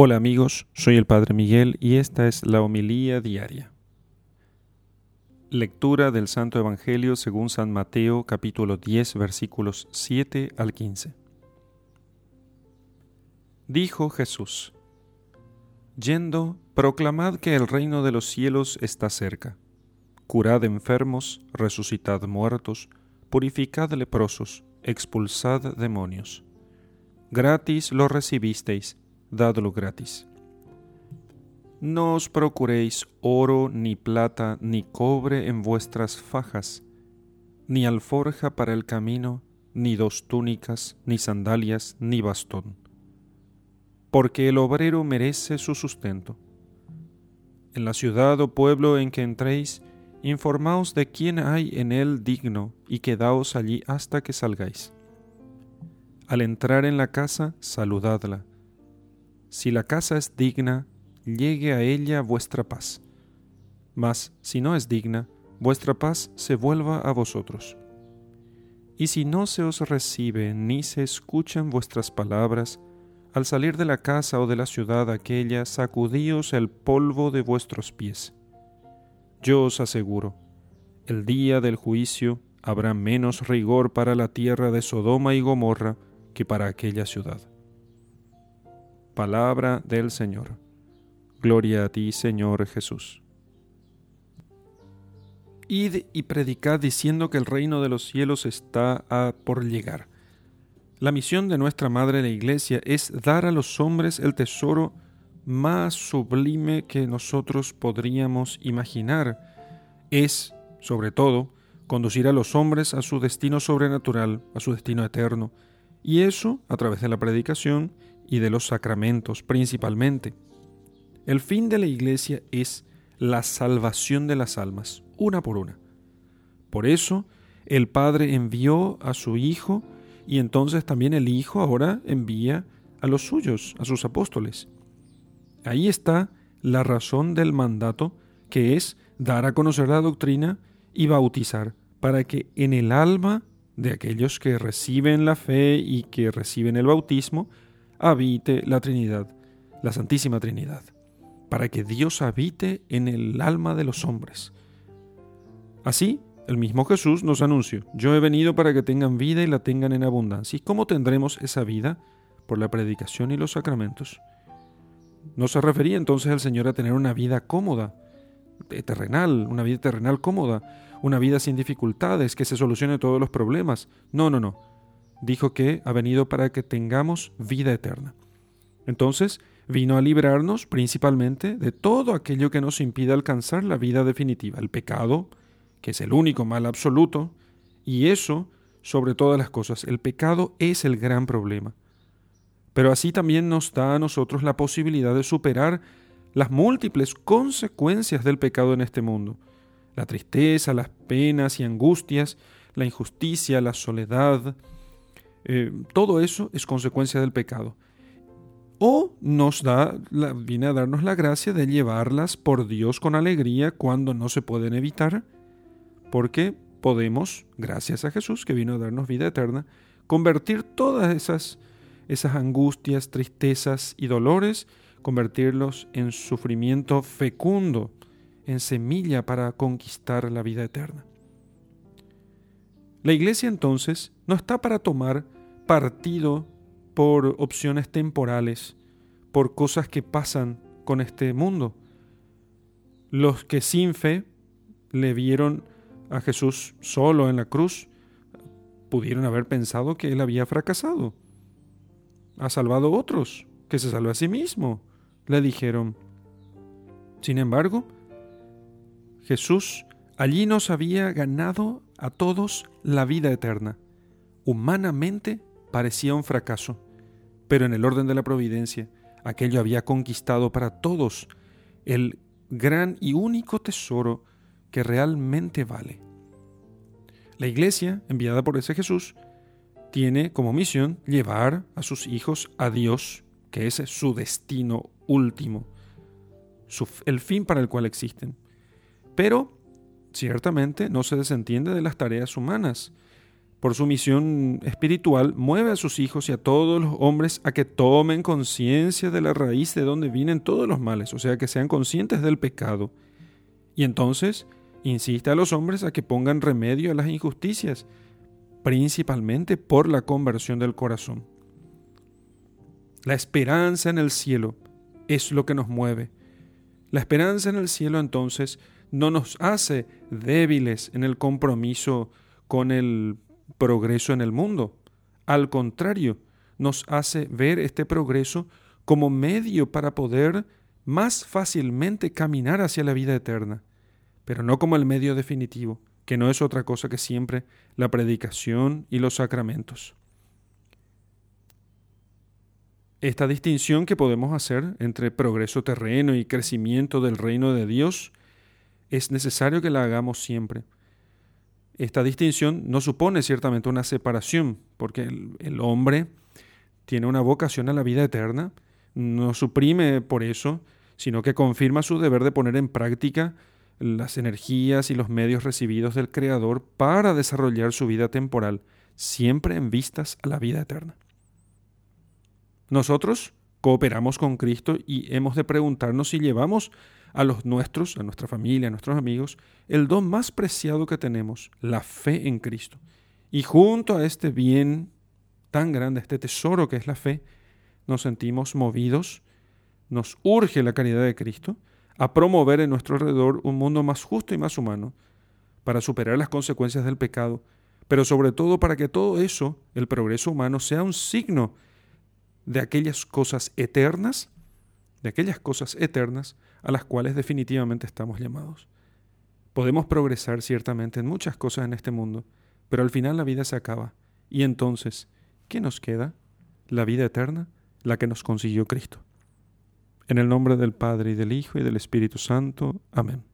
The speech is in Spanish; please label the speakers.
Speaker 1: Hola amigos, soy el Padre Miguel y esta es la homilía diaria. Lectura del Santo Evangelio según San Mateo capítulo 10 versículos 7 al 15. Dijo Jesús, Yendo, proclamad que el reino de los cielos está cerca. Curad enfermos, resucitad muertos, purificad leprosos, expulsad demonios. Gratis lo recibisteis dadlo gratis. No os procuréis oro, ni plata, ni cobre en vuestras fajas, ni alforja para el camino, ni dos túnicas, ni sandalias, ni bastón, porque el obrero merece su sustento. En la ciudad o pueblo en que entréis, informaos de quién hay en él digno, y quedaos allí hasta que salgáis. Al entrar en la casa, saludadla si la casa es digna, llegue a ella vuestra paz. Mas si no es digna, vuestra paz se vuelva a vosotros. Y si no se os recibe ni se escuchan vuestras palabras, al salir de la casa o de la ciudad aquella, sacudíos el polvo de vuestros pies. Yo os aseguro, el día del juicio habrá menos rigor para la tierra de Sodoma y Gomorra que para aquella ciudad. Palabra del Señor. Gloria a ti, Señor Jesús. Id y predicad diciendo que el reino de los cielos está a por llegar. La misión de nuestra Madre la Iglesia es dar a los hombres el tesoro más sublime que nosotros podríamos imaginar. Es, sobre todo, conducir a los hombres a su destino sobrenatural, a su destino eterno, y eso a través de la predicación y de los sacramentos principalmente. El fin de la iglesia es la salvación de las almas, una por una. Por eso el Padre envió a su Hijo y entonces también el Hijo ahora envía a los suyos, a sus apóstoles. Ahí está la razón del mandato, que es dar a conocer la doctrina y bautizar, para que en el alma de aquellos que reciben la fe y que reciben el bautismo, habite la Trinidad, la Santísima Trinidad, para que Dios habite en el alma de los hombres. Así, el mismo Jesús nos anunció, yo he venido para que tengan vida y la tengan en abundancia. ¿Y cómo tendremos esa vida? Por la predicación y los sacramentos. No se refería entonces el Señor a tener una vida cómoda, terrenal, una vida terrenal cómoda, una vida sin dificultades, que se solucione todos los problemas. No, no, no dijo que ha venido para que tengamos vida eterna. Entonces, vino a librarnos principalmente de todo aquello que nos impide alcanzar la vida definitiva, el pecado, que es el único mal absoluto, y eso sobre todas las cosas. El pecado es el gran problema. Pero así también nos da a nosotros la posibilidad de superar las múltiples consecuencias del pecado en este mundo. La tristeza, las penas y angustias, la injusticia, la soledad, eh, todo eso es consecuencia del pecado. O nos da, viene a darnos la gracia de llevarlas por Dios con alegría cuando no se pueden evitar, porque podemos, gracias a Jesús que vino a darnos vida eterna, convertir todas esas, esas angustias, tristezas y dolores, convertirlos en sufrimiento fecundo, en semilla para conquistar la vida eterna. La iglesia entonces no está para tomar partido por opciones temporales, por cosas que pasan con este mundo. Los que sin fe le vieron a Jesús solo en la cruz, pudieron haber pensado que él había fracasado. Ha salvado a otros, que se salve a sí mismo, le dijeron. Sin embargo, Jesús allí nos había ganado a todos la vida eterna. Humanamente parecía un fracaso, pero en el orden de la providencia, aquello había conquistado para todos el gran y único tesoro que realmente vale. La iglesia, enviada por ese Jesús, tiene como misión llevar a sus hijos a Dios, que es su destino último, el fin para el cual existen. Pero, ciertamente, no se desentiende de las tareas humanas por su misión espiritual, mueve a sus hijos y a todos los hombres a que tomen conciencia de la raíz de donde vienen todos los males, o sea, que sean conscientes del pecado. Y entonces insiste a los hombres a que pongan remedio a las injusticias, principalmente por la conversión del corazón. La esperanza en el cielo es lo que nos mueve. La esperanza en el cielo entonces no nos hace débiles en el compromiso con el progreso en el mundo. Al contrario, nos hace ver este progreso como medio para poder más fácilmente caminar hacia la vida eterna, pero no como el medio definitivo, que no es otra cosa que siempre la predicación y los sacramentos. Esta distinción que podemos hacer entre progreso terreno y crecimiento del reino de Dios es necesario que la hagamos siempre esta distinción no supone ciertamente una separación, porque el, hombre tiene una vocación a la vida eterna, no suprime por eso, sino que confirma su deber de poner en práctica las energías y los medios recibidos del Creador para desarrollar su vida temporal, siempre en vistas a la vida eterna. Nosotros cooperamos con Cristo y hemos de preguntarnos si llevamos a los nuestros, a nuestra familia, a nuestros amigos, el don más preciado que tenemos, la fe en Cristo. Y junto a este bien tan grande, este tesoro que es la fe, nos sentimos movidos, nos urge la caridad de Cristo a promover en nuestro alrededor un mundo más justo y más humano, para superar las consecuencias del pecado, pero sobre todo para que todo eso, el progreso humano, sea un signo de aquellas cosas eternas, de aquellas cosas eternas a las cuales definitivamente estamos llamados. Podemos progresar ciertamente en muchas cosas en este mundo, pero al final la vida se acaba. Y entonces, ¿qué nos queda? La vida eterna, la que nos consiguió Cristo. En el nombre del Padre y del Hijo y del Espíritu Santo. Amén.